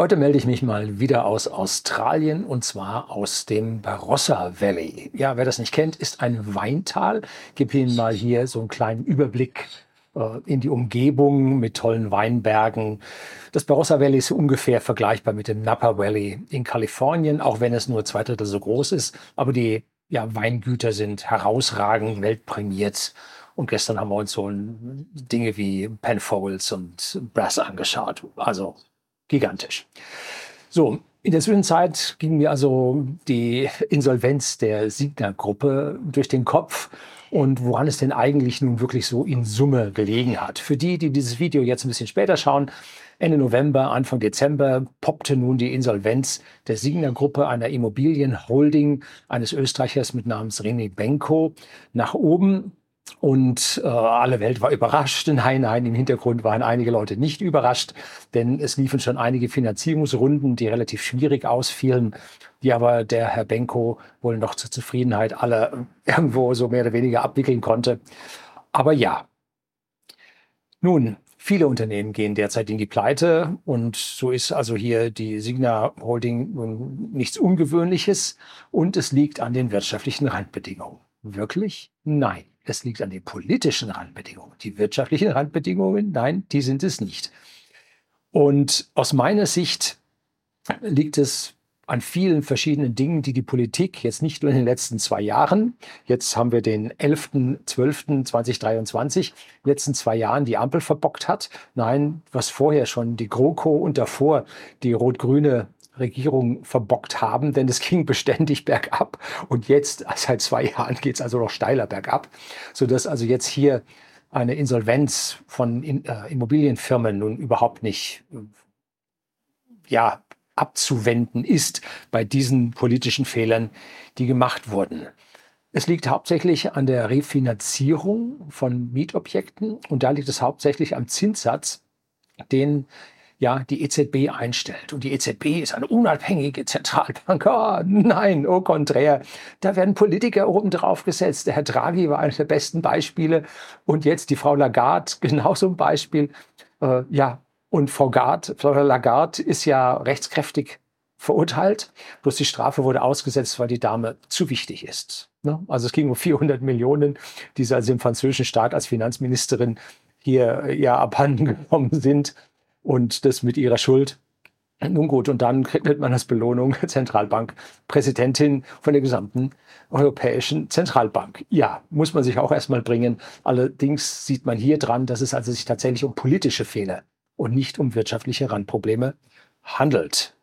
Heute melde ich mich mal wieder aus Australien und zwar aus dem Barossa Valley. Ja, wer das nicht kennt, ist ein Weintal. Ich gebe Ihnen mal hier so einen kleinen Überblick äh, in die Umgebung mit tollen Weinbergen. Das Barossa Valley ist ungefähr vergleichbar mit dem Napa Valley in Kalifornien, auch wenn es nur zwei Drittel so groß ist. Aber die ja, Weingüter sind herausragend, weltprämiert. Und gestern haben wir uns so Dinge wie Penfolds und Brass angeschaut. Also gigantisch. So, in der Zwischenzeit ging mir also die Insolvenz der Signa-Gruppe durch den Kopf und woran es denn eigentlich nun wirklich so in Summe gelegen hat. Für die, die dieses Video jetzt ein bisschen später schauen, Ende November, Anfang Dezember poppte nun die Insolvenz der Signa-Gruppe, einer Immobilienholding eines Österreichers mit Namens René Benko, nach oben. Und äh, alle Welt war überrascht. Nein, nein, im Hintergrund waren einige Leute nicht überrascht, denn es liefen schon einige Finanzierungsrunden, die relativ schwierig ausfielen, die aber der Herr Benko wohl noch zur Zufriedenheit aller irgendwo so mehr oder weniger abwickeln konnte. Aber ja. Nun, viele Unternehmen gehen derzeit in die Pleite und so ist also hier die Signa Holding nichts Ungewöhnliches und es liegt an den wirtschaftlichen Randbedingungen. Wirklich? Nein. Es liegt an den politischen Randbedingungen. Die wirtschaftlichen Randbedingungen, nein, die sind es nicht. Und aus meiner Sicht liegt es an vielen verschiedenen Dingen, die die Politik jetzt nicht nur in den letzten zwei Jahren, jetzt haben wir den 11.12.2023, letzten zwei Jahren die Ampel verbockt hat. Nein, was vorher schon die GroKo und davor die rot-grüne Regierung verbockt haben, denn es ging beständig bergab und jetzt seit zwei Jahren geht es also noch steiler bergab, sodass also jetzt hier eine Insolvenz von äh, Immobilienfirmen nun überhaupt nicht ja, abzuwenden ist bei diesen politischen Fehlern, die gemacht wurden. Es liegt hauptsächlich an der Refinanzierung von Mietobjekten und da liegt es hauptsächlich am Zinssatz, den ja, die EZB einstellt. Und die EZB ist eine unabhängige Zentralbank. Oh, nein, au contraire. Da werden Politiker oben drauf gesetzt. Der Herr Draghi war eines der besten Beispiele. Und jetzt die Frau Lagarde, genauso ein Beispiel. Äh, ja, und Frau, Gard, Frau Lagarde ist ja rechtskräftig verurteilt. Bloß die Strafe wurde ausgesetzt, weil die Dame zu wichtig ist. Ne? Also es ging um 400 Millionen, die sie also im französischen Staat als Finanzministerin hier ja abhanden gekommen sind und das mit ihrer Schuld. Nun gut, und dann kriegt man als Belohnung Zentralbankpräsidentin von der gesamten Europäischen Zentralbank. Ja, muss man sich auch erstmal bringen. Allerdings sieht man hier dran, dass es also sich tatsächlich um politische Fehler und nicht um wirtschaftliche Randprobleme handelt.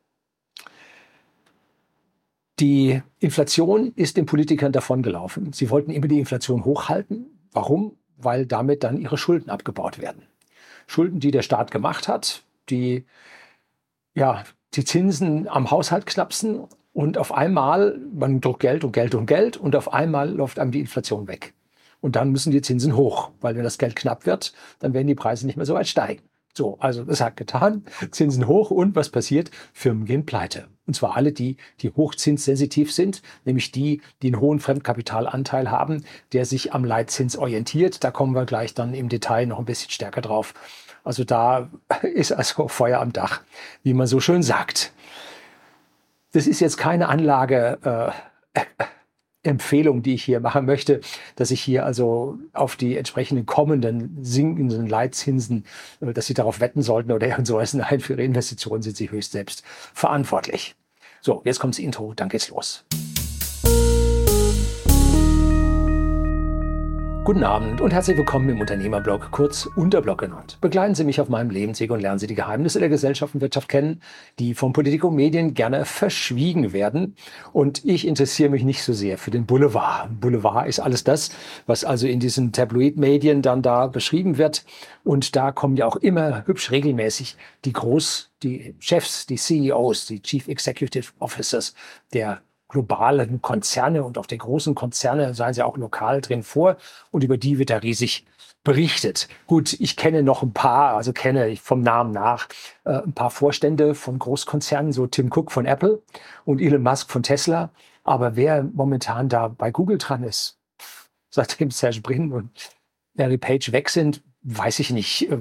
Die Inflation ist den Politikern davongelaufen. Sie wollten immer die Inflation hochhalten. Warum? Weil damit dann ihre Schulden abgebaut werden. Schulden, die der Staat gemacht hat, die ja, die Zinsen am Haushalt knapsen und auf einmal, man druckt Geld und Geld und Geld und auf einmal läuft einem die Inflation weg. Und dann müssen die Zinsen hoch, weil wenn das Geld knapp wird, dann werden die Preise nicht mehr so weit steigen. So, also das hat getan, Zinsen hoch und was passiert? Firmen gehen pleite. Und zwar alle die, die hochzinssensitiv sind, nämlich die, die einen hohen Fremdkapitalanteil haben, der sich am Leitzins orientiert. Da kommen wir gleich dann im Detail noch ein bisschen stärker drauf. Also da ist also Feuer am Dach, wie man so schön sagt. Das ist jetzt keine Anlage. Äh, Empfehlung, die ich hier machen möchte, dass ich hier also auf die entsprechenden kommenden sinkenden Leitzinsen, äh, dass Sie darauf wetten sollten oder irgend sowas. Nein, für Ihre Investitionen sind Sie höchst selbst verantwortlich. So, jetzt kommt das Intro, dann geht's los. Guten Abend und herzlich willkommen im Unternehmerblog, kurz Unterblog genannt. Begleiten Sie mich auf meinem Lebensweg und lernen Sie die Geheimnisse der Gesellschaft und Wirtschaft kennen, die von Politik und Medien gerne verschwiegen werden. Und ich interessiere mich nicht so sehr für den Boulevard. Boulevard ist alles das, was also in diesen Tabloid-Medien dann da beschrieben wird. Und da kommen ja auch immer hübsch regelmäßig die Groß, die Chefs, die CEOs, die Chief Executive Officers der globalen Konzerne und auch der großen Konzerne, seien sie auch lokal drin vor. Und über die wird da riesig berichtet. Gut, ich kenne noch ein paar, also kenne ich vom Namen nach äh, ein paar Vorstände von Großkonzernen, so Tim Cook von Apple und Elon Musk von Tesla. Aber wer momentan da bei Google dran ist, seitdem Serge Brin und Larry Page weg sind, weiß ich nicht, äh,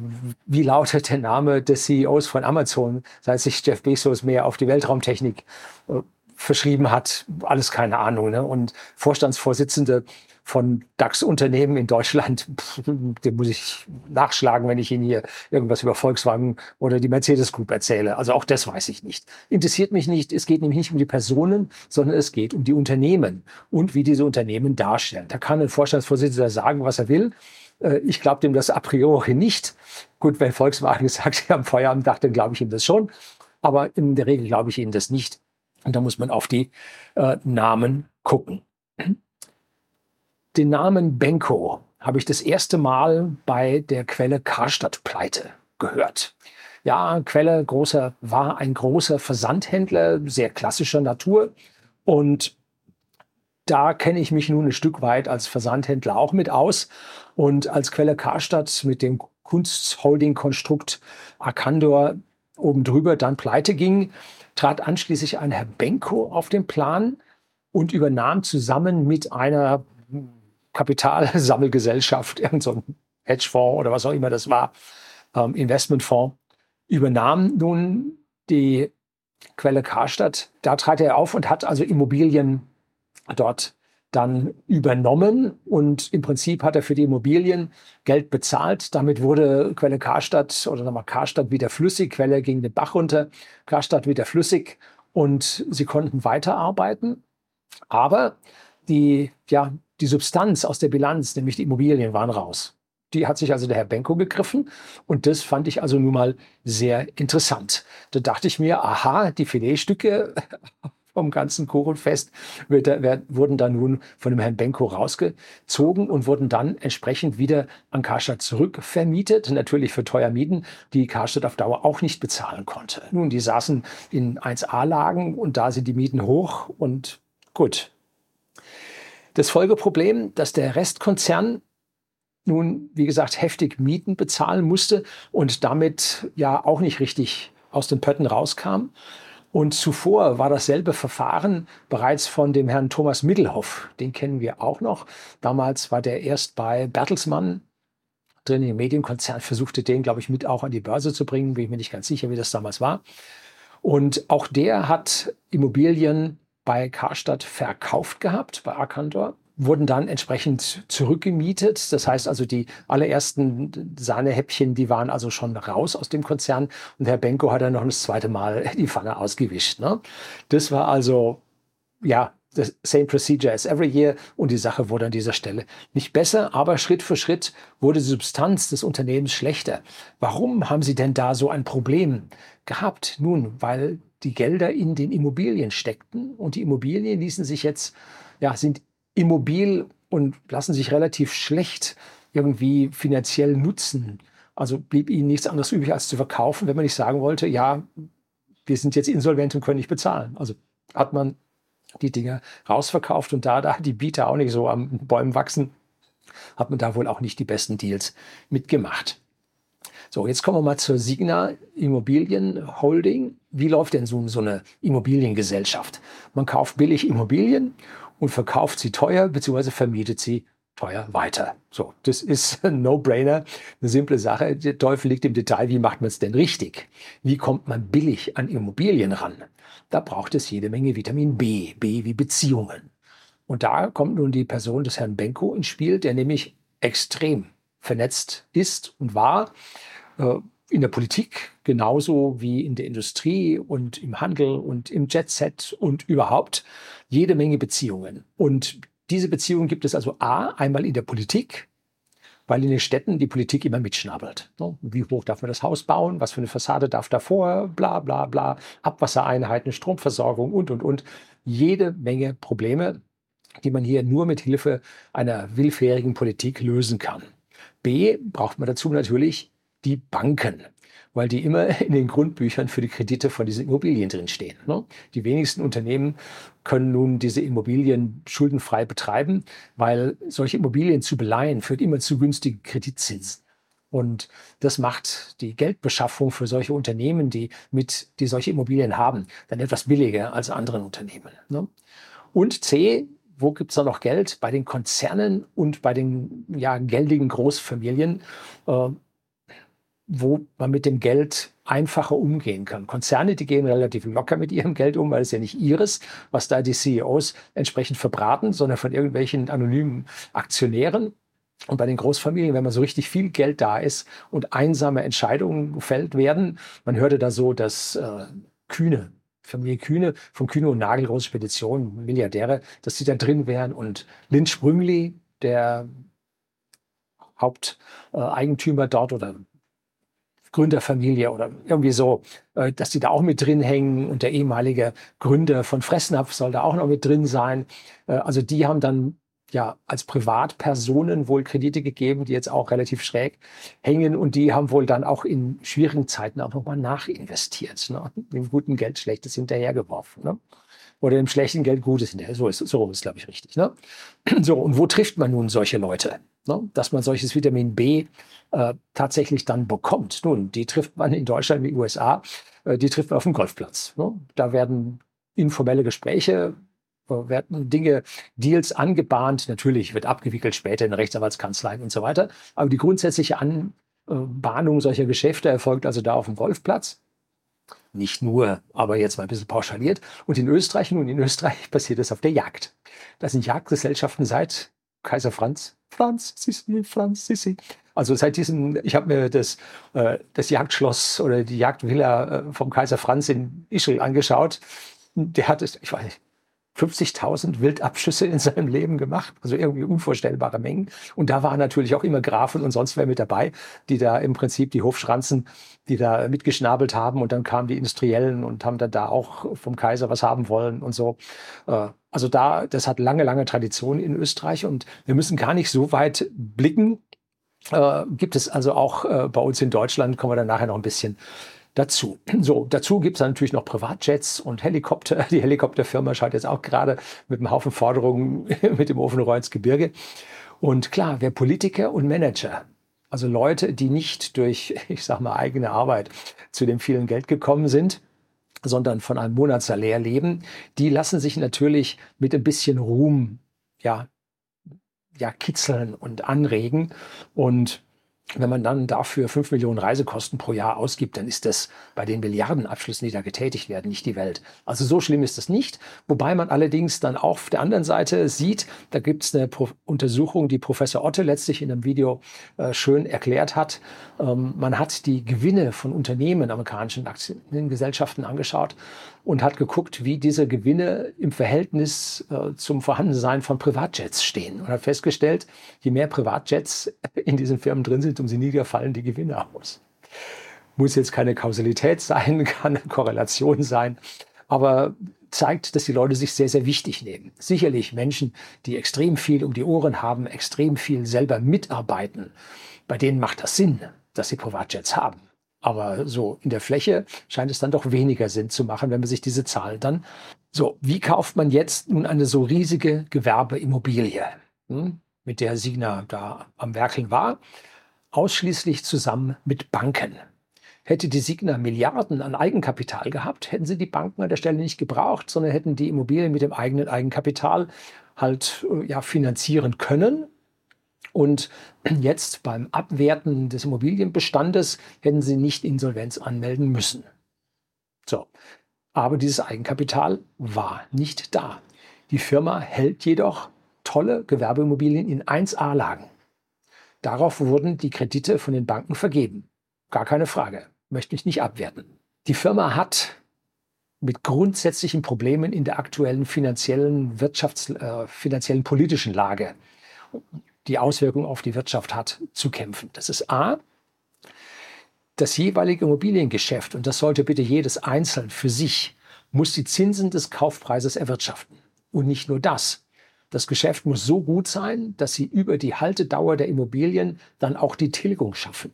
wie lautet der Name des CEOs von Amazon, seit sich Jeff Bezos mehr auf die Weltraumtechnik äh, verschrieben hat. Alles keine Ahnung. Ne? Und Vorstandsvorsitzende von DAX-Unternehmen in Deutschland, den muss ich nachschlagen, wenn ich Ihnen hier irgendwas über Volkswagen oder die Mercedes Group erzähle. Also auch das weiß ich nicht. Interessiert mich nicht. Es geht nämlich nicht um die Personen, sondern es geht um die Unternehmen und wie diese Unternehmen darstellen. Da kann ein Vorstandsvorsitzender sagen, was er will. Äh, ich glaube dem das a priori nicht. Gut, wenn Volkswagen sagt, sie haben Dach, dann glaube ich ihm das schon. Aber in der Regel glaube ich ihnen das nicht. Und da muss man auf die äh, Namen gucken. Den Namen Benko habe ich das erste Mal bei der Quelle Karstadt-Pleite gehört. Ja, Quelle großer, war ein großer Versandhändler, sehr klassischer Natur. Und da kenne ich mich nun ein Stück weit als Versandhändler auch mit aus. Und als Quelle Karstadt mit dem Kunstholding-Konstrukt Arcandor oben drüber dann pleite ging, trat anschließend ein Herr Benko auf den Plan und übernahm zusammen mit einer Kapitalsammelgesellschaft, irgendein Hedgefonds oder was auch immer das war, ähm, Investmentfonds, übernahm nun die Quelle Karstadt. Da trat er auf und hat also Immobilien dort dann übernommen und im Prinzip hat er für die Immobilien Geld bezahlt. Damit wurde Quelle Karstadt oder nochmal Karstadt wieder flüssig. Quelle ging den Bach runter, Karstadt wieder flüssig und sie konnten weiterarbeiten. Aber die, ja, die Substanz aus der Bilanz, nämlich die Immobilien, waren raus. Die hat sich also der Herr Benko gegriffen und das fand ich also nun mal sehr interessant. Da dachte ich mir, aha, die Filetstücke vom ganzen Kuchenfest wurden dann nun von dem Herrn Benko rausgezogen und wurden dann entsprechend wieder an Karstadt zurückvermietet. Natürlich für teuer Mieten, die Karstadt auf Dauer auch nicht bezahlen konnte. Nun, die saßen in 1A-Lagen und da sind die Mieten hoch und gut, das Folgeproblem, dass der Restkonzern nun, wie gesagt, heftig Mieten bezahlen musste und damit ja auch nicht richtig aus den Pötten rauskam. Und zuvor war dasselbe Verfahren bereits von dem Herrn Thomas Middelhoff. Den kennen wir auch noch. Damals war der erst bei Bertelsmann drin im Medienkonzern, versuchte den, glaube ich, mit auch an die Börse zu bringen. Bin ich mir nicht ganz sicher, wie das damals war. Und auch der hat Immobilien bei Karstadt verkauft gehabt, bei Arkantor, wurden dann entsprechend zurückgemietet. Das heißt also, die allerersten Sahnehäppchen, die waren also schon raus aus dem Konzern und Herr Benko hat dann noch das zweite Mal die Pfanne ausgewischt. Ne? Das war also, ja, the same procedure as every year und die Sache wurde an dieser Stelle nicht besser, aber Schritt für Schritt wurde die Substanz des Unternehmens schlechter. Warum haben Sie denn da so ein Problem gehabt? Nun, weil die Gelder in den Immobilien steckten und die Immobilien ließen sich jetzt, ja, sind immobil und lassen sich relativ schlecht irgendwie finanziell nutzen. Also blieb ihnen nichts anderes übrig, als zu verkaufen, wenn man nicht sagen wollte, ja, wir sind jetzt insolvent und können nicht bezahlen. Also hat man die Dinge rausverkauft und da, da die Bieter auch nicht so am Bäumen wachsen, hat man da wohl auch nicht die besten Deals mitgemacht. So, jetzt kommen wir mal zur Signa Immobilien Holding. Wie läuft denn so, so eine Immobiliengesellschaft? Man kauft billig Immobilien und verkauft sie teuer bzw. vermietet sie teuer weiter. So, das ist ein No-Brainer, eine simple Sache. Der Teufel liegt im Detail. Wie macht man es denn richtig? Wie kommt man billig an Immobilien ran? Da braucht es jede Menge Vitamin B, B wie Beziehungen. Und da kommt nun die Person des Herrn Benko ins Spiel, der nämlich extrem vernetzt ist und war äh, in der Politik genauso wie in der Industrie und im Handel und im Jetset und überhaupt jede Menge Beziehungen. Und diese Beziehungen gibt es also A, einmal in der Politik, weil in den Städten die Politik immer mitschnabbelt. Ne? Wie hoch darf man das Haus bauen? Was für eine Fassade darf davor? Bla, bla, bla. Abwassereinheiten, Stromversorgung und, und, und. Jede Menge Probleme, die man hier nur mit Hilfe einer willfährigen Politik lösen kann. B, braucht man dazu natürlich die Banken, weil die immer in den Grundbüchern für die Kredite von diesen Immobilien drinstehen. Ne? Die wenigsten Unternehmen können nun diese Immobilien schuldenfrei betreiben, weil solche Immobilien zu beleihen führt immer zu günstigen Kreditzinsen. Und das macht die Geldbeschaffung für solche Unternehmen, die, mit, die solche Immobilien haben, dann etwas billiger als anderen Unternehmen. Ne? Und C, wo gibt es da noch Geld? Bei den Konzernen und bei den ja, geldigen Großfamilien. Äh, wo man mit dem Geld einfacher umgehen kann. Konzerne, die gehen relativ locker mit ihrem Geld um, weil es ja nicht ihres, was da die CEOs entsprechend verbraten, sondern von irgendwelchen anonymen Aktionären. Und bei den Großfamilien, wenn man so richtig viel Geld da ist und einsame Entscheidungen gefällt werden, man hörte da so, dass äh, Kühne, Familie Kühne, von Kühne und Nagel, große Spedition, Milliardäre, dass die da drin wären und Lind Sprüngli, der Haupteigentümer dort oder Gründerfamilie oder irgendwie so, äh, dass die da auch mit drin hängen und der ehemalige Gründer von Fressnapf soll da auch noch mit drin sein. Äh, also die haben dann ja als Privatpersonen wohl Kredite gegeben, die jetzt auch relativ schräg hängen und die haben wohl dann auch in schwierigen Zeiten auch nochmal nachinvestiert. Ne? Dem guten Geld Schlechtes hinterhergeworfen. Ne? Oder dem schlechten Geld Gutes hinterher. So ist, so ist glaube ich, richtig. Ne? So, und wo trifft man nun solche Leute? Ne? Dass man solches Vitamin B äh, tatsächlich dann bekommt. Nun, die trifft man in Deutschland wie USA, äh, die trifft man auf dem Golfplatz. Ne? Da werden informelle Gespräche, werden Dinge, Deals angebahnt. Natürlich wird abgewickelt später in Rechtsanwaltskanzleien und so weiter. Aber die grundsätzliche Anbahnung solcher Geschäfte erfolgt also da auf dem Golfplatz. Nicht nur, aber jetzt mal ein bisschen pauschaliert. Und in Österreich, nun in Österreich passiert es auf der Jagd. Das sind Jagdgesellschaften seit Kaiser Franz, Franz, Sissi, Franz, Sissi. Also seit diesem, ich habe mir das, äh, das Jagdschloss oder die Jagdvilla äh, vom Kaiser Franz in Ischl angeschaut. Der hat es, ich weiß nicht, 50.000 Wildabschüsse in seinem Leben gemacht, also irgendwie unvorstellbare Mengen. Und da waren natürlich auch immer Grafen und sonst wer mit dabei, die da im Prinzip die Hofschranzen, die da mitgeschnabelt haben. Und dann kamen die Industriellen und haben dann da auch vom Kaiser was haben wollen und so. Äh, also da, das hat lange, lange Tradition in Österreich und wir müssen gar nicht so weit blicken. Äh, gibt es also auch äh, bei uns in Deutschland, kommen wir dann nachher noch ein bisschen dazu. So, dazu gibt es natürlich noch Privatjets und Helikopter. Die Helikopterfirma schaut jetzt auch gerade mit einem Haufen Forderungen mit dem Ofenrohr ins Gebirge. Und klar, wer Politiker und Manager, also Leute, die nicht durch, ich sag mal, eigene Arbeit zu dem vielen Geld gekommen sind, sondern von einem Monatssalär leben, die lassen sich natürlich mit ein bisschen Ruhm, ja, ja, kitzeln und anregen. Und wenn man dann dafür fünf Millionen Reisekosten pro Jahr ausgibt, dann ist das bei den Milliardenabschlüssen, die da getätigt werden, nicht die Welt. Also so schlimm ist das nicht. Wobei man allerdings dann auch auf der anderen Seite sieht, da gibt es eine Pro Untersuchung, die Professor Otte letztlich in einem Video äh, schön erklärt hat. Ähm, man hat die Gewinne von Unternehmen, amerikanischen Aktiengesellschaften angeschaut und hat geguckt, wie diese Gewinne im Verhältnis äh, zum Vorhandensein von Privatjets stehen und hat festgestellt, je mehr Privatjets in diesen Firmen drin sind, umso niedriger fallen die Gewinne aus. Muss jetzt keine Kausalität sein, kann eine Korrelation sein, aber zeigt, dass die Leute sich sehr, sehr wichtig nehmen. Sicherlich Menschen, die extrem viel um die Ohren haben, extrem viel selber mitarbeiten, bei denen macht das Sinn, dass sie Privatjets haben. Aber so in der Fläche scheint es dann doch weniger Sinn zu machen, wenn man sich diese Zahlen dann. So, wie kauft man jetzt nun eine so riesige Gewerbeimmobilie, hm, mit der Signa da am Werkeln war? Ausschließlich zusammen mit Banken. Hätte die Signa Milliarden an Eigenkapital gehabt, hätten sie die Banken an der Stelle nicht gebraucht, sondern hätten die Immobilien mit dem eigenen Eigenkapital halt äh, ja, finanzieren können und jetzt beim Abwerten des Immobilienbestandes hätten sie nicht Insolvenz anmelden müssen. So. Aber dieses Eigenkapital war nicht da. Die Firma hält jedoch tolle Gewerbeimmobilien in 1A-Lagen. Darauf wurden die Kredite von den Banken vergeben. Gar keine Frage. Möchte ich nicht abwerten. Die Firma hat mit grundsätzlichen Problemen in der aktuellen finanziellen, wirtschafts-, äh, finanziellen politischen Lage die Auswirkungen auf die Wirtschaft hat, zu kämpfen. Das ist A, das jeweilige Immobiliengeschäft, und das sollte bitte jedes einzeln für sich, muss die Zinsen des Kaufpreises erwirtschaften. Und nicht nur das. Das Geschäft muss so gut sein, dass sie über die Haltedauer der Immobilien dann auch die Tilgung schaffen.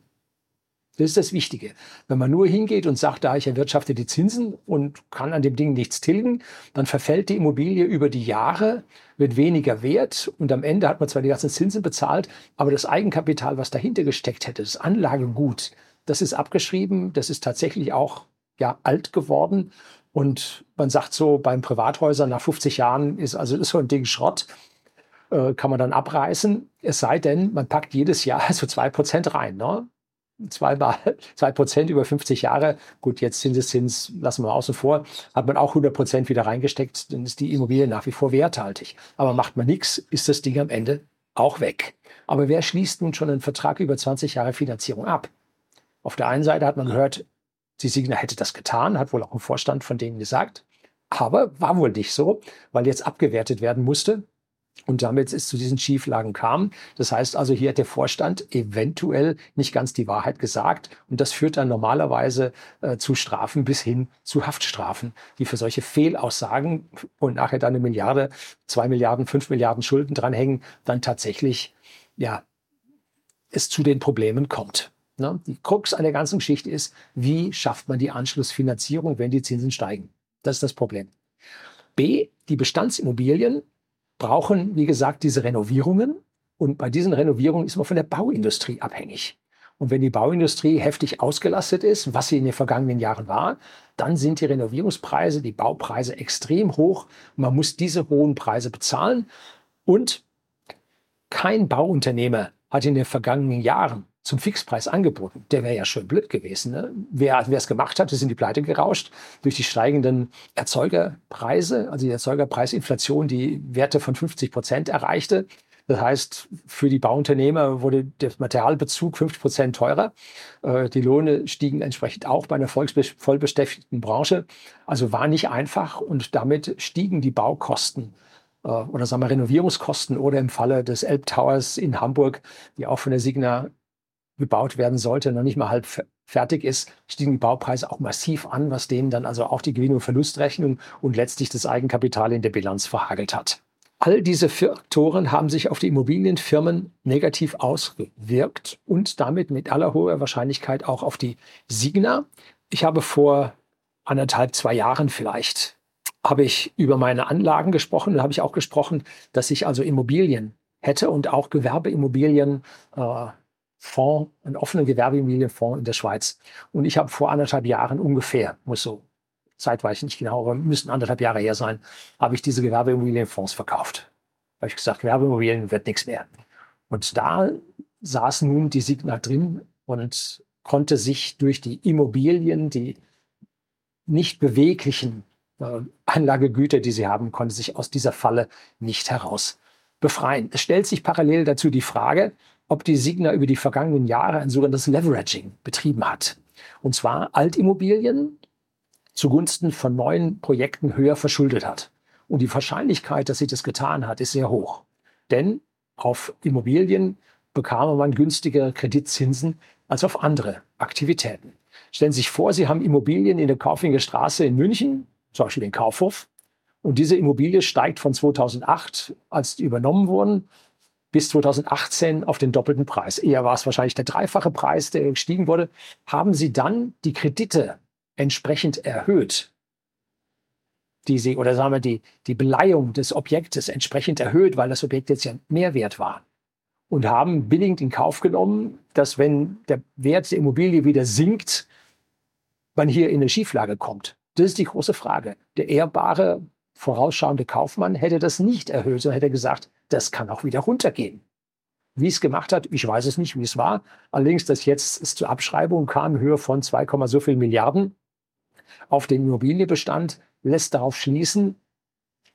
Das ist das Wichtige. Wenn man nur hingeht und sagt, da ich erwirtschafte die Zinsen und kann an dem Ding nichts tilgen, dann verfällt die Immobilie über die Jahre, wird weniger wert und am Ende hat man zwar die ganzen Zinsen bezahlt, aber das Eigenkapital, was dahinter gesteckt hätte, das Anlagegut, das ist abgeschrieben, das ist tatsächlich auch ja, alt geworden und man sagt so, beim Privathäusern nach 50 Jahren ist also so ein Ding Schrott, äh, kann man dann abreißen, es sei denn, man packt jedes Jahr so zwei Prozent rein. Ne? zweimal, zwei Prozent über 50 Jahre. Gut, jetzt Zinseszins lassen wir außen vor. Hat man auch 100 Prozent wieder reingesteckt, dann ist die Immobilie nach wie vor werthaltig. Aber macht man nichts, ist das Ding am Ende auch weg. Aber wer schließt nun schon einen Vertrag über 20 Jahre Finanzierung ab? Auf der einen Seite hat man gehört, die Signa hätte das getan, hat wohl auch ein Vorstand von denen gesagt. Aber war wohl nicht so, weil jetzt abgewertet werden musste und damit es zu diesen Schieflagen kam. Das heißt also, hier hat der Vorstand eventuell nicht ganz die Wahrheit gesagt. Und das führt dann normalerweise äh, zu Strafen bis hin zu Haftstrafen, die für solche Fehlaussagen und nachher dann eine Milliarde, zwei Milliarden, fünf Milliarden Schulden dranhängen, dann tatsächlich, ja, es zu den Problemen kommt. Ne? Die Krux an der ganzen Geschichte ist, wie schafft man die Anschlussfinanzierung, wenn die Zinsen steigen? Das ist das Problem. B, die Bestandsimmobilien brauchen, wie gesagt, diese Renovierungen. Und bei diesen Renovierungen ist man von der Bauindustrie abhängig. Und wenn die Bauindustrie heftig ausgelastet ist, was sie in den vergangenen Jahren war, dann sind die Renovierungspreise, die Baupreise extrem hoch. Man muss diese hohen Preise bezahlen. Und kein Bauunternehmer hat in den vergangenen Jahren zum Fixpreis angeboten. Der wäre ja schön blöd gewesen. Ne? Wer es gemacht hat, ist in die Pleite gerauscht durch die steigenden Erzeugerpreise, also die Erzeugerpreisinflation, die Werte von 50 Prozent erreichte. Das heißt, für die Bauunternehmer wurde der Materialbezug 50 Prozent teurer. Äh, die Lohne stiegen entsprechend auch bei einer vollbeschäftigten Branche. Also war nicht einfach und damit stiegen die Baukosten äh, oder sagen wir Renovierungskosten oder im Falle des Elb Towers in Hamburg, die auch von der Signa gebaut werden sollte, noch nicht mal halb fertig ist, stiegen die Baupreise auch massiv an, was denen dann also auch die Gewinn- und Verlustrechnung und letztlich das Eigenkapital in der Bilanz verhagelt hat. All diese Faktoren haben sich auf die Immobilienfirmen negativ ausgewirkt und damit mit aller hoher Wahrscheinlichkeit auch auf die Signa. Ich habe vor anderthalb, zwei Jahren vielleicht, habe ich über meine Anlagen gesprochen. Da habe ich auch gesprochen, dass ich also Immobilien hätte und auch Gewerbeimmobilien äh, Fonds, einen offenen Gewerbeimmobilienfonds in der Schweiz. Und ich habe vor anderthalb Jahren ungefähr, muss so zeitweise nicht genau, aber müssen anderthalb Jahre her sein, habe ich diese Gewerbeimmobilienfonds verkauft. Da habe ich gesagt, Gewerbeimmobilien wird nichts mehr. Und da saß nun die Signa drin und konnte sich durch die Immobilien, die nicht beweglichen äh, Anlagegüter, die sie haben, konnte sich aus dieser Falle nicht heraus befreien. Es stellt sich parallel dazu die Frage, ob die Signa über die vergangenen Jahre ein sogenanntes Leveraging betrieben hat. Und zwar Altimmobilien zugunsten von neuen Projekten höher verschuldet hat. Und die Wahrscheinlichkeit, dass sie das getan hat, ist sehr hoch. Denn auf Immobilien bekam man günstigere Kreditzinsen als auf andere Aktivitäten. Stellen Sie sich vor, Sie haben Immobilien in der Kaufinger Straße in München, zum Beispiel den Kaufhof, und diese Immobilie steigt von 2008, als die übernommen wurden, bis 2018 auf den doppelten Preis. Eher war es wahrscheinlich der dreifache Preis, der gestiegen wurde. Haben Sie dann die Kredite entsprechend erhöht, die Sie, oder sagen wir, die, die Beleihung des Objektes entsprechend erhöht, weil das Objekt jetzt ja mehr wert war. Und haben billigend in Kauf genommen, dass wenn der Wert der Immobilie wieder sinkt, man hier in eine Schieflage kommt. Das ist die große Frage. Der ehrbare, vorausschauende Kaufmann hätte das nicht erhöht, sondern hätte gesagt, das kann auch wieder runtergehen. Wie es gemacht hat, ich weiß es nicht, wie es war. Allerdings, dass jetzt es zur Abschreibung kam, Höhe von 2, so viel Milliarden auf den Immobilienbestand, lässt darauf schließen,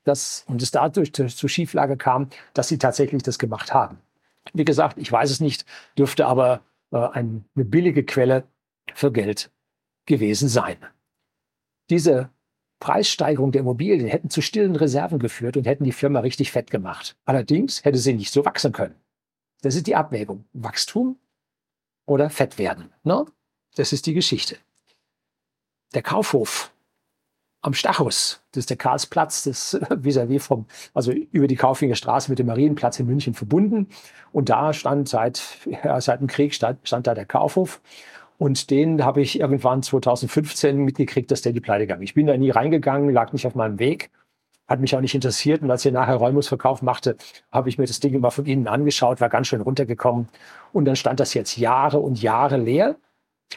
dass, und es dadurch zur Schieflage kam, dass sie tatsächlich das gemacht haben. Wie gesagt, ich weiß es nicht, dürfte aber äh, eine billige Quelle für Geld gewesen sein. Diese Preissteigerung der Immobilien hätten zu stillen Reserven geführt und hätten die Firma richtig fett gemacht. Allerdings hätte sie nicht so wachsen können. Das ist die Abwägung. Wachstum oder fett werden. Ne? Das ist die Geschichte. Der Kaufhof am Stachus, das ist der Karlsplatz, das vis-à-vis vom, also über die Kaufinger Straße mit dem Marienplatz in München verbunden. Und da stand seit, ja, seit dem Krieg stand, stand da der Kaufhof. Und den habe ich irgendwann 2015 mitgekriegt, dass der die Pleite ging. Ich bin da nie reingegangen, lag nicht auf meinem Weg, hat mich auch nicht interessiert. Und als ich nachher Räumungsverkauf machte, habe ich mir das Ding immer von innen angeschaut, war ganz schön runtergekommen. Und dann stand das jetzt Jahre und Jahre leer,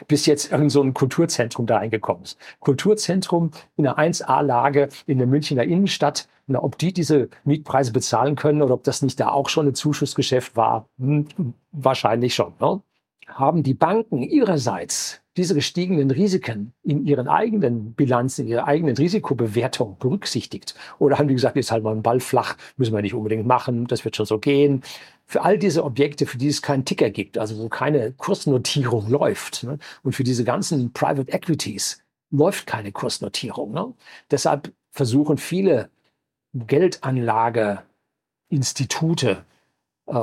bis jetzt irgend so ein Kulturzentrum da reingekommen ist. Kulturzentrum in einer 1A-Lage in der Münchner Innenstadt. Na, ob die diese Mietpreise bezahlen können oder ob das nicht da auch schon ein Zuschussgeschäft war, hm, wahrscheinlich schon. Ne? Haben die Banken ihrerseits diese gestiegenen Risiken in ihren eigenen Bilanzen, in ihrer eigenen Risikobewertung berücksichtigt? Oder haben die gesagt, jetzt halt mal einen Ball flach, müssen wir nicht unbedingt machen, das wird schon so gehen. Für all diese Objekte, für die es keinen Ticker gibt, also wo keine Kursnotierung läuft, ne, und für diese ganzen Private Equities läuft keine Kursnotierung. Ne? Deshalb versuchen viele Geldanlageinstitute,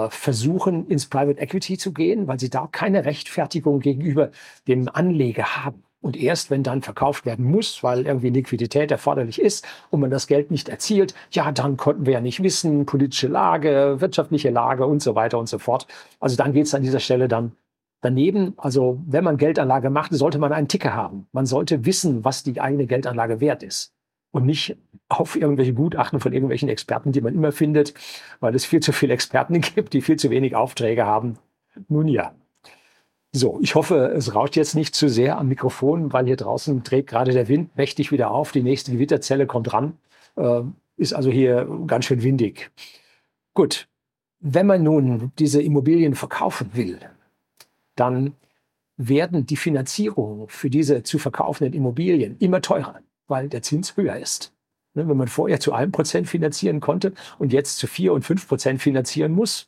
versuchen, ins Private Equity zu gehen, weil sie da keine Rechtfertigung gegenüber dem Anleger haben. Und erst wenn dann verkauft werden muss, weil irgendwie Liquidität erforderlich ist und man das Geld nicht erzielt, ja, dann konnten wir ja nicht wissen, politische Lage, wirtschaftliche Lage und so weiter und so fort. Also dann geht es an dieser Stelle dann daneben. Also wenn man Geldanlage macht, sollte man einen Ticker haben. Man sollte wissen, was die eigene Geldanlage wert ist und nicht auf irgendwelche Gutachten von irgendwelchen Experten, die man immer findet, weil es viel zu viele Experten gibt, die viel zu wenig Aufträge haben. Nun ja. So, ich hoffe, es rauscht jetzt nicht zu sehr am Mikrofon, weil hier draußen dreht gerade der Wind mächtig wieder auf. Die nächste Gewitterzelle kommt ran. Äh, ist also hier ganz schön windig. Gut, wenn man nun diese Immobilien verkaufen will, dann werden die Finanzierungen für diese zu verkaufenden Immobilien immer teurer weil der Zins höher ist. Ne, wenn man vorher zu einem Prozent finanzieren konnte und jetzt zu vier und fünf Prozent finanzieren muss,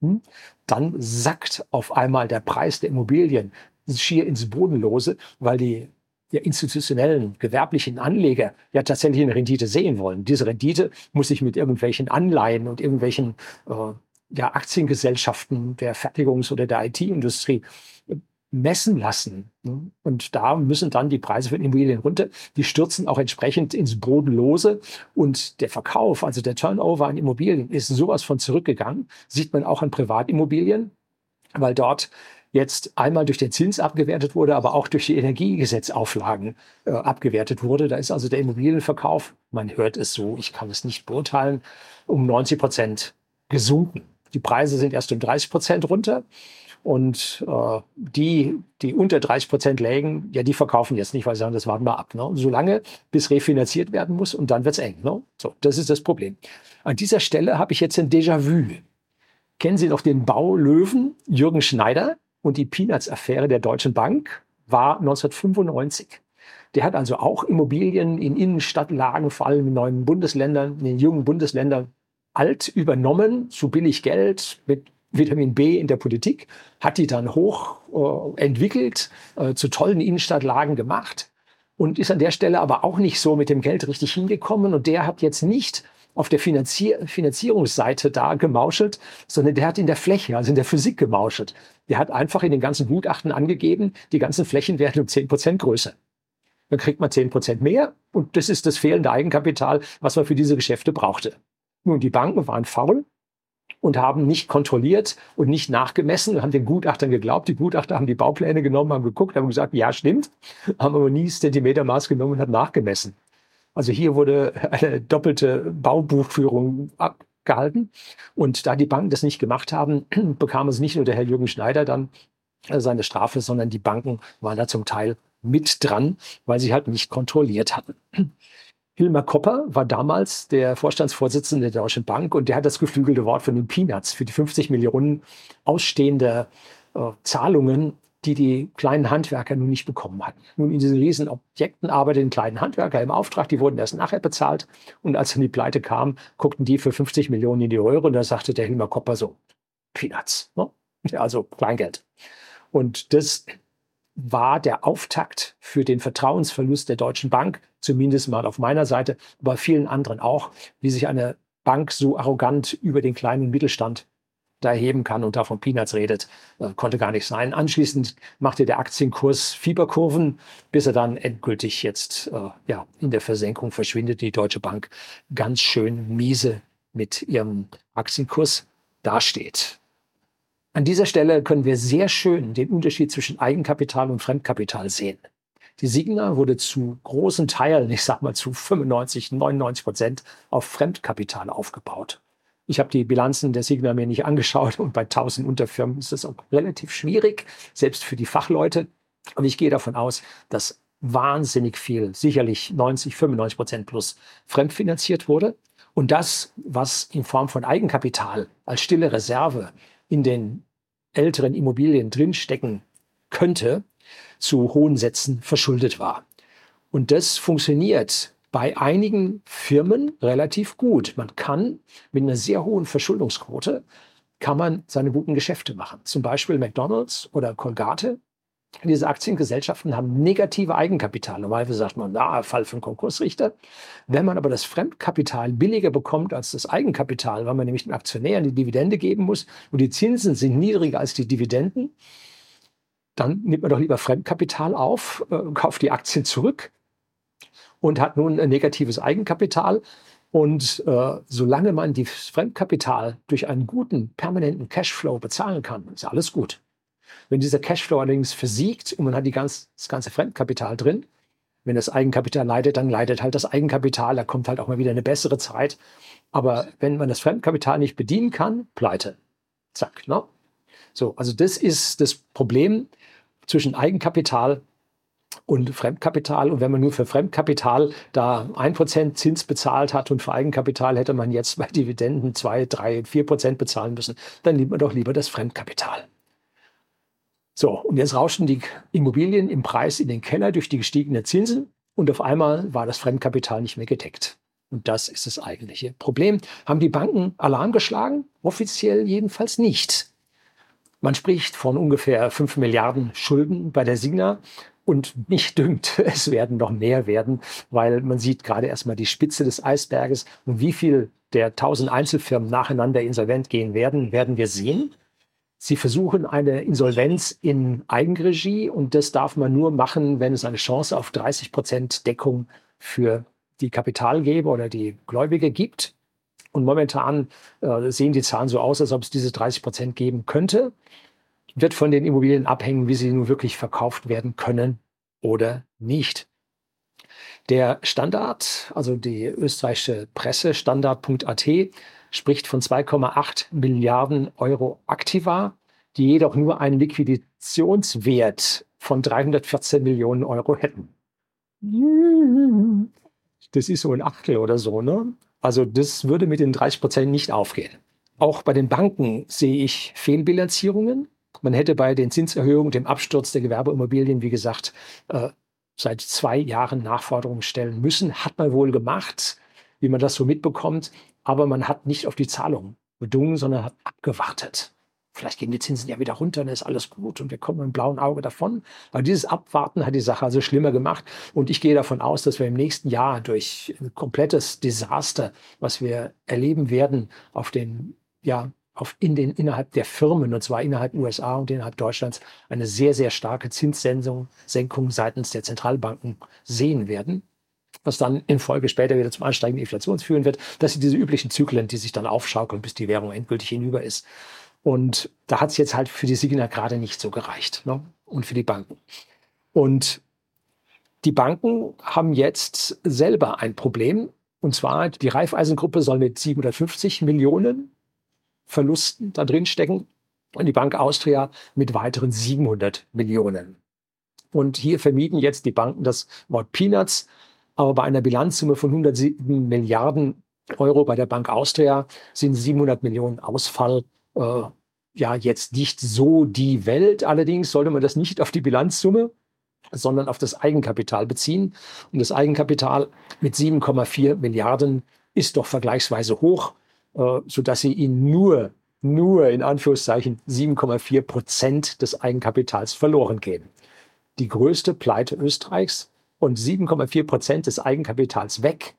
hm, dann sackt auf einmal der Preis der Immobilien schier ins Bodenlose, weil die der institutionellen, gewerblichen Anleger ja tatsächlich eine Rendite sehen wollen. Diese Rendite muss sich mit irgendwelchen Anleihen und irgendwelchen äh, ja, Aktiengesellschaften der Fertigungs- oder der IT-Industrie messen lassen. Ne? Und da müssen dann die Preise für Immobilien runter. Die stürzen auch entsprechend ins Bodenlose. Und der Verkauf, also der Turnover an Immobilien, ist sowas von zurückgegangen. Sieht man auch an Privatimmobilien, weil dort jetzt einmal durch den Zins abgewertet wurde, aber auch durch die Energiegesetzauflagen äh, abgewertet wurde. Da ist also der Immobilienverkauf, man hört es so, ich kann es nicht beurteilen, um 90 Prozent gesunken. Die Preise sind erst um 30 Prozent runter. Und äh, die, die unter 30 Prozent lägen, ja, die verkaufen jetzt nicht, weil sie sagen, das warten wir ab. Ne? Solange bis refinanziert werden muss und dann wird's eng. Ne? So, das ist das Problem. An dieser Stelle habe ich jetzt ein Déjà-vu. Kennen Sie noch den Baulöwen Jürgen Schneider und die Peanuts-Affäre der Deutschen Bank war 1995. Der hat also auch Immobilien in Innenstadtlagen, vor allem in neuen Bundesländern, in den jungen Bundesländern alt übernommen, zu billig Geld, mit Vitamin B in der Politik, hat die dann hoch äh, entwickelt, äh, zu tollen Innenstadtlagen gemacht und ist an der Stelle aber auch nicht so mit dem Geld richtig hingekommen. Und der hat jetzt nicht auf der Finanzier Finanzierungsseite da gemauschelt, sondern der hat in der Fläche, also in der Physik gemauschelt. Der hat einfach in den ganzen Gutachten angegeben, die ganzen Flächen werden um zehn Prozent größer. Dann kriegt man zehn Prozent mehr und das ist das fehlende Eigenkapital, was man für diese Geschäfte brauchte. Nun, die Banken waren faul und haben nicht kontrolliert und nicht nachgemessen und haben den Gutachtern geglaubt. Die Gutachter haben die Baupläne genommen, haben geguckt, haben gesagt, ja, stimmt, haben aber nie Zentimetermaß genommen und hat nachgemessen. Also hier wurde eine doppelte Baubuchführung abgehalten. Und da die Banken das nicht gemacht haben, bekam es nicht nur der Herr Jürgen Schneider dann äh, seine Strafe, sondern die Banken waren da zum Teil mit dran, weil sie halt nicht kontrolliert hatten. Hilmar Kopper war damals der Vorstandsvorsitzende der Deutschen Bank und der hat das geflügelte Wort von den Peanuts für die 50 Millionen ausstehende äh, Zahlungen, die die kleinen Handwerker nun nicht bekommen hatten. Nun in diesen riesen Objekten arbeiteten kleinen Handwerker im Auftrag, die wurden erst nachher bezahlt und als dann die Pleite kam, guckten die für 50 Millionen in die Euro und da sagte der Hilmar Kopper so, Peanuts, ne? also Kleingeld. Und das war der Auftakt für den Vertrauensverlust der Deutschen Bank, zumindest mal auf meiner Seite, aber vielen anderen auch, wie sich eine Bank so arrogant über den kleinen Mittelstand da erheben kann und davon Peanuts redet, äh, konnte gar nicht sein. Anschließend machte der Aktienkurs Fieberkurven, bis er dann endgültig jetzt äh, ja, in der Versenkung verschwindet. Die Deutsche Bank ganz schön miese mit ihrem Aktienkurs dasteht. An dieser Stelle können wir sehr schön den Unterschied zwischen Eigenkapital und Fremdkapital sehen. Die Signa wurde zu großen Teilen, ich sag mal zu 95, 99 Prozent auf Fremdkapital aufgebaut. Ich habe die Bilanzen der Signa mir nicht angeschaut und bei 1000 Unterfirmen ist das auch relativ schwierig, selbst für die Fachleute. Und ich gehe davon aus, dass wahnsinnig viel, sicherlich 90, 95 Prozent plus fremdfinanziert wurde. Und das, was in Form von Eigenkapital als stille Reserve in den älteren Immobilien drinstecken könnte, zu hohen Sätzen verschuldet war. Und das funktioniert bei einigen Firmen relativ gut. Man kann mit einer sehr hohen Verschuldungsquote kann man seine guten Geschäfte machen. Zum Beispiel McDonald's oder Colgate. Diese Aktiengesellschaften haben negative Eigenkapital. Normalerweise sagt man, na, Fall einen Konkursrichter. Wenn man aber das Fremdkapital billiger bekommt als das Eigenkapital, weil man nämlich den Aktionären die Dividende geben muss und die Zinsen sind niedriger als die Dividenden, dann nimmt man doch lieber Fremdkapital auf, äh, kauft die Aktien zurück und hat nun ein negatives Eigenkapital. Und äh, solange man das Fremdkapital durch einen guten, permanenten Cashflow bezahlen kann, ist alles gut. Wenn dieser Cashflow allerdings versiegt und man hat ganz, das ganze Fremdkapital drin, wenn das Eigenkapital leidet, dann leidet halt das Eigenkapital, da kommt halt auch mal wieder eine bessere Zeit. Aber wenn man das Fremdkapital nicht bedienen kann, pleite. Zack. Ne? So, also das ist das Problem zwischen Eigenkapital und Fremdkapital. Und wenn man nur für Fremdkapital da ein Prozent Zins bezahlt hat und für Eigenkapital hätte man jetzt bei Dividenden zwei, drei, vier Prozent bezahlen müssen, dann nimmt man doch lieber das Fremdkapital. So, und jetzt rauschen die Immobilien im Preis in den Keller durch die gestiegenen Zinsen und auf einmal war das Fremdkapital nicht mehr gedeckt. Und das ist das eigentliche Problem. Haben die Banken Alarm geschlagen? Offiziell jedenfalls nicht. Man spricht von ungefähr 5 Milliarden Schulden bei der Signa. Und mich dünkt, es werden noch mehr werden, weil man sieht gerade erstmal die Spitze des Eisberges. Und wie viel der 1000 Einzelfirmen nacheinander insolvent gehen werden, werden wir sehen. Sie versuchen eine Insolvenz in Eigenregie und das darf man nur machen, wenn es eine Chance auf 30 Prozent Deckung für die Kapitalgeber oder die Gläubiger gibt. Und momentan äh, sehen die Zahlen so aus, als ob es diese 30 Prozent geben könnte. Wird von den Immobilien abhängen, wie sie nun wirklich verkauft werden können oder nicht. Der Standard, also die österreichische Presse, standard.at, spricht von 2,8 Milliarden Euro Aktiva, die jedoch nur einen Liquidationswert von 314 Millionen Euro hätten. Das ist so ein Achtel oder so, ne? Also das würde mit den 30 Prozent nicht aufgehen. Auch bei den Banken sehe ich Fehlbilanzierungen. Man hätte bei den Zinserhöhungen, dem Absturz der Gewerbeimmobilien, wie gesagt, äh, seit zwei Jahren Nachforderungen stellen müssen. Hat man wohl gemacht, wie man das so mitbekommt. Aber man hat nicht auf die Zahlung bedungen, sondern hat abgewartet. Vielleicht gehen die Zinsen ja wieder runter, dann ist alles gut und wir kommen mit einem blauen Auge davon. Aber dieses Abwarten hat die Sache also schlimmer gemacht. Und ich gehe davon aus, dass wir im nächsten Jahr durch ein komplettes Desaster, was wir erleben werden, auf den, ja, auf in den, innerhalb der Firmen, und zwar innerhalb USA und innerhalb Deutschlands, eine sehr, sehr starke Zinssenkung Senkung seitens der Zentralbanken sehen werden was dann in Folge später wieder zum Ansteigen der Inflation führen wird. Das sind diese üblichen Zyklen, die sich dann aufschaukeln, bis die Währung endgültig hinüber ist. Und da hat es jetzt halt für die Signa gerade nicht so gereicht ne? und für die Banken. Und die Banken haben jetzt selber ein Problem. Und zwar, die Raiffeisengruppe soll mit 750 Millionen Verlusten da drin stecken und die Bank Austria mit weiteren 700 Millionen. Und hier vermieden jetzt die Banken das Wort Peanuts, aber bei einer Bilanzsumme von 107 Milliarden Euro bei der Bank Austria sind 700 Millionen Ausfall äh, ja jetzt nicht so die Welt. Allerdings sollte man das nicht auf die Bilanzsumme, sondern auf das Eigenkapital beziehen. Und das Eigenkapital mit 7,4 Milliarden ist doch vergleichsweise hoch, äh, sodass sie ihn nur, nur in Anführungszeichen 7,4 Prozent des Eigenkapitals verloren gehen. Die größte Pleite Österreichs und 7,4 Prozent des Eigenkapitals weg.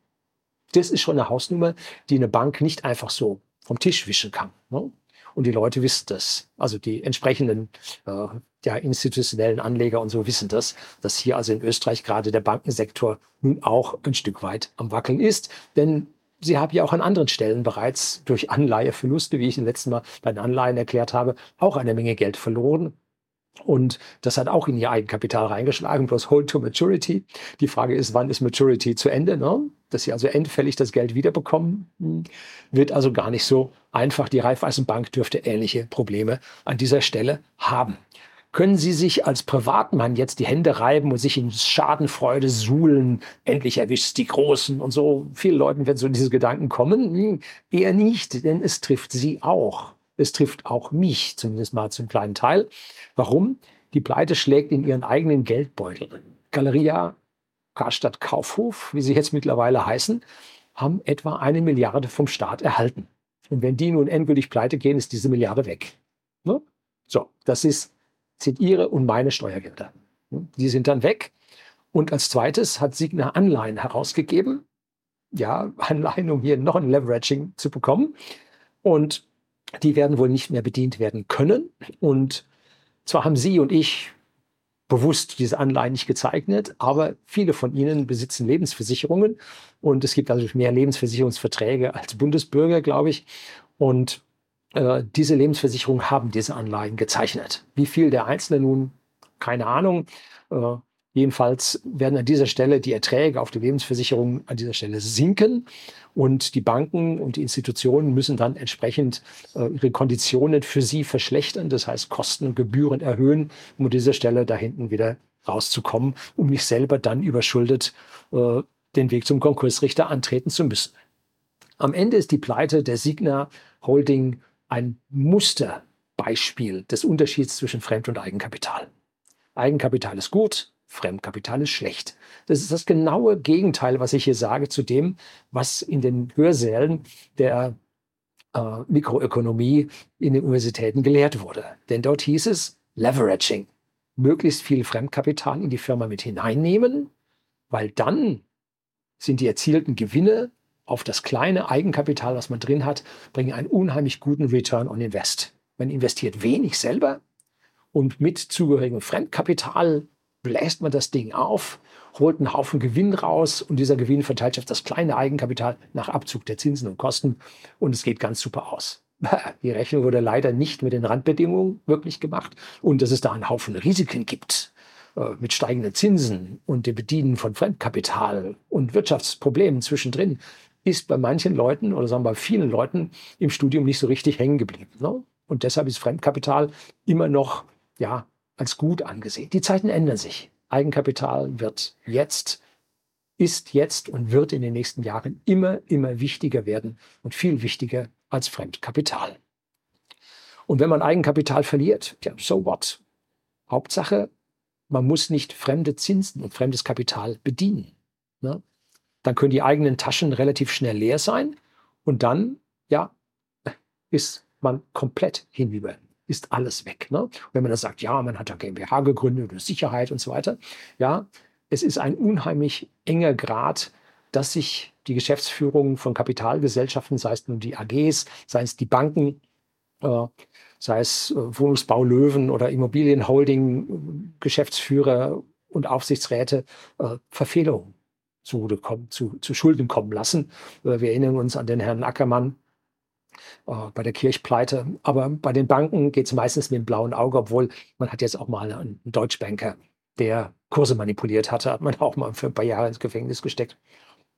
Das ist schon eine Hausnummer, die eine Bank nicht einfach so vom Tisch wischen kann. Ne? Und die Leute wissen das. Also die entsprechenden äh, ja, institutionellen Anleger und so wissen das, dass hier also in Österreich gerade der Bankensektor nun auch ein Stück weit am Wackeln ist. Denn Sie haben ja auch an anderen Stellen bereits durch Anleiheverluste, wie ich im letzten Mal bei den Anleihen erklärt habe, auch eine Menge Geld verloren. Und das hat auch in ihr Eigenkapital reingeschlagen, bloß Hold to Maturity. Die Frage ist, wann ist Maturity zu Ende? Ne? Dass sie also endfällig das Geld wiederbekommen, hm, wird also gar nicht so einfach. Die Raiffeisenbank dürfte ähnliche Probleme an dieser Stelle haben. Können Sie sich als Privatmann jetzt die Hände reiben und sich in Schadenfreude suhlen? Endlich erwischt die Großen und so. Viele Leuten werden so diese Gedanken kommen. Hm, eher nicht, denn es trifft Sie auch. Es trifft auch mich, zumindest mal zum kleinen Teil. Warum? Die Pleite schlägt in ihren eigenen Geldbeutel. Galeria Karstadt Kaufhof, wie sie jetzt mittlerweile heißen, haben etwa eine Milliarde vom Staat erhalten. Und wenn die nun endgültig pleite gehen, ist diese Milliarde weg. Ne? So, das ist, sind ihre und meine Steuergelder. Ne? Die sind dann weg. Und als zweites hat Signa Anleihen herausgegeben. Ja, Anleihen, um hier noch ein Leveraging zu bekommen. Und die werden wohl nicht mehr bedient werden können. Und zwar haben Sie und ich bewusst diese Anleihen nicht gezeichnet, aber viele von ihnen besitzen Lebensversicherungen und es gibt also mehr Lebensversicherungsverträge als Bundesbürger, glaube ich. Und äh, diese Lebensversicherungen haben diese Anleihen gezeichnet. Wie viel der Einzelne nun, keine Ahnung. Äh, Jedenfalls werden an dieser Stelle die Erträge auf die Lebensversicherung an dieser Stelle sinken und die Banken und die Institutionen müssen dann entsprechend äh, ihre Konditionen für sie verschlechtern, das heißt Kosten und Gebühren erhöhen, um an dieser Stelle da hinten wieder rauszukommen, um nicht selber dann überschuldet äh, den Weg zum Konkursrichter antreten zu müssen. Am Ende ist die Pleite der Signa Holding ein Musterbeispiel des Unterschieds zwischen Fremd- und Eigenkapital. Eigenkapital ist gut, Fremdkapital ist schlecht. Das ist das genaue Gegenteil, was ich hier sage, zu dem, was in den Hörsälen der äh, Mikroökonomie in den Universitäten gelehrt wurde. Denn dort hieß es Leveraging. Möglichst viel Fremdkapital in die Firma mit hineinnehmen, weil dann sind die erzielten Gewinne auf das kleine Eigenkapital, was man drin hat, bringen einen unheimlich guten Return on Invest. Man investiert wenig selber und mit zugehörigem Fremdkapital bläst man das Ding auf, holt einen Haufen Gewinn raus und dieser Gewinn verteilt sich auf das kleine Eigenkapital nach Abzug der Zinsen und Kosten und es geht ganz super aus. Die Rechnung wurde leider nicht mit den Randbedingungen wirklich gemacht und dass es da einen Haufen Risiken gibt äh, mit steigenden Zinsen und dem Bedienen von Fremdkapital und Wirtschaftsproblemen zwischendrin, ist bei manchen Leuten oder sagen wir bei vielen Leuten im Studium nicht so richtig hängen geblieben. Ne? Und deshalb ist Fremdkapital immer noch ja, als gut angesehen. Die Zeiten ändern sich. Eigenkapital wird jetzt, ist jetzt und wird in den nächsten Jahren immer, immer wichtiger werden und viel wichtiger als Fremdkapital. Und wenn man Eigenkapital verliert, ja, so what? Hauptsache, man muss nicht fremde Zinsen und fremdes Kapital bedienen. Ne? Dann können die eigenen Taschen relativ schnell leer sein und dann, ja, ist man komplett hinüber ist alles weg. Ne? Wenn man dann sagt, ja, man hat ja GmbH gegründet oder Sicherheit und so weiter, ja, es ist ein unheimlich enger Grad, dass sich die Geschäftsführung von Kapitalgesellschaften, sei es nun die AGs, sei es die Banken, äh, sei es äh, Wohnungsbau Löwen oder Immobilienholding, Geschäftsführer und Aufsichtsräte, äh, Verfehlungen zu, zu, zu Schulden kommen lassen. Äh, wir erinnern uns an den Herrn Ackermann, äh, bei der Kirchpleite. Aber bei den Banken geht es meistens mit dem blauen Auge, obwohl man hat jetzt auch mal einen Deutschbanker, der Kurse manipuliert hatte, hat man auch mal für ein paar Jahre ins Gefängnis gesteckt.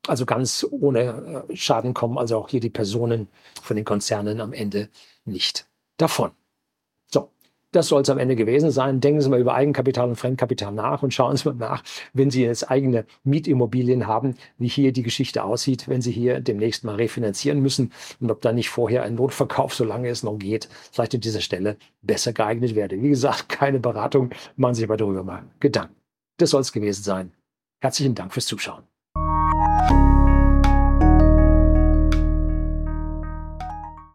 Also ganz ohne äh, Schaden kommen also auch hier die Personen von den Konzernen am Ende nicht davon. Das soll es am Ende gewesen sein. Denken Sie mal über Eigenkapital und Fremdkapital nach und schauen Sie mal nach, wenn Sie jetzt eigene Mietimmobilien haben, wie hier die Geschichte aussieht, wenn Sie hier demnächst mal refinanzieren müssen und ob da nicht vorher ein Notverkauf, solange es noch geht, vielleicht an dieser Stelle besser geeignet werde. Wie gesagt, keine Beratung, machen Sie sich aber darüber mal Gedanken. Das soll es gewesen sein. Herzlichen Dank fürs Zuschauen.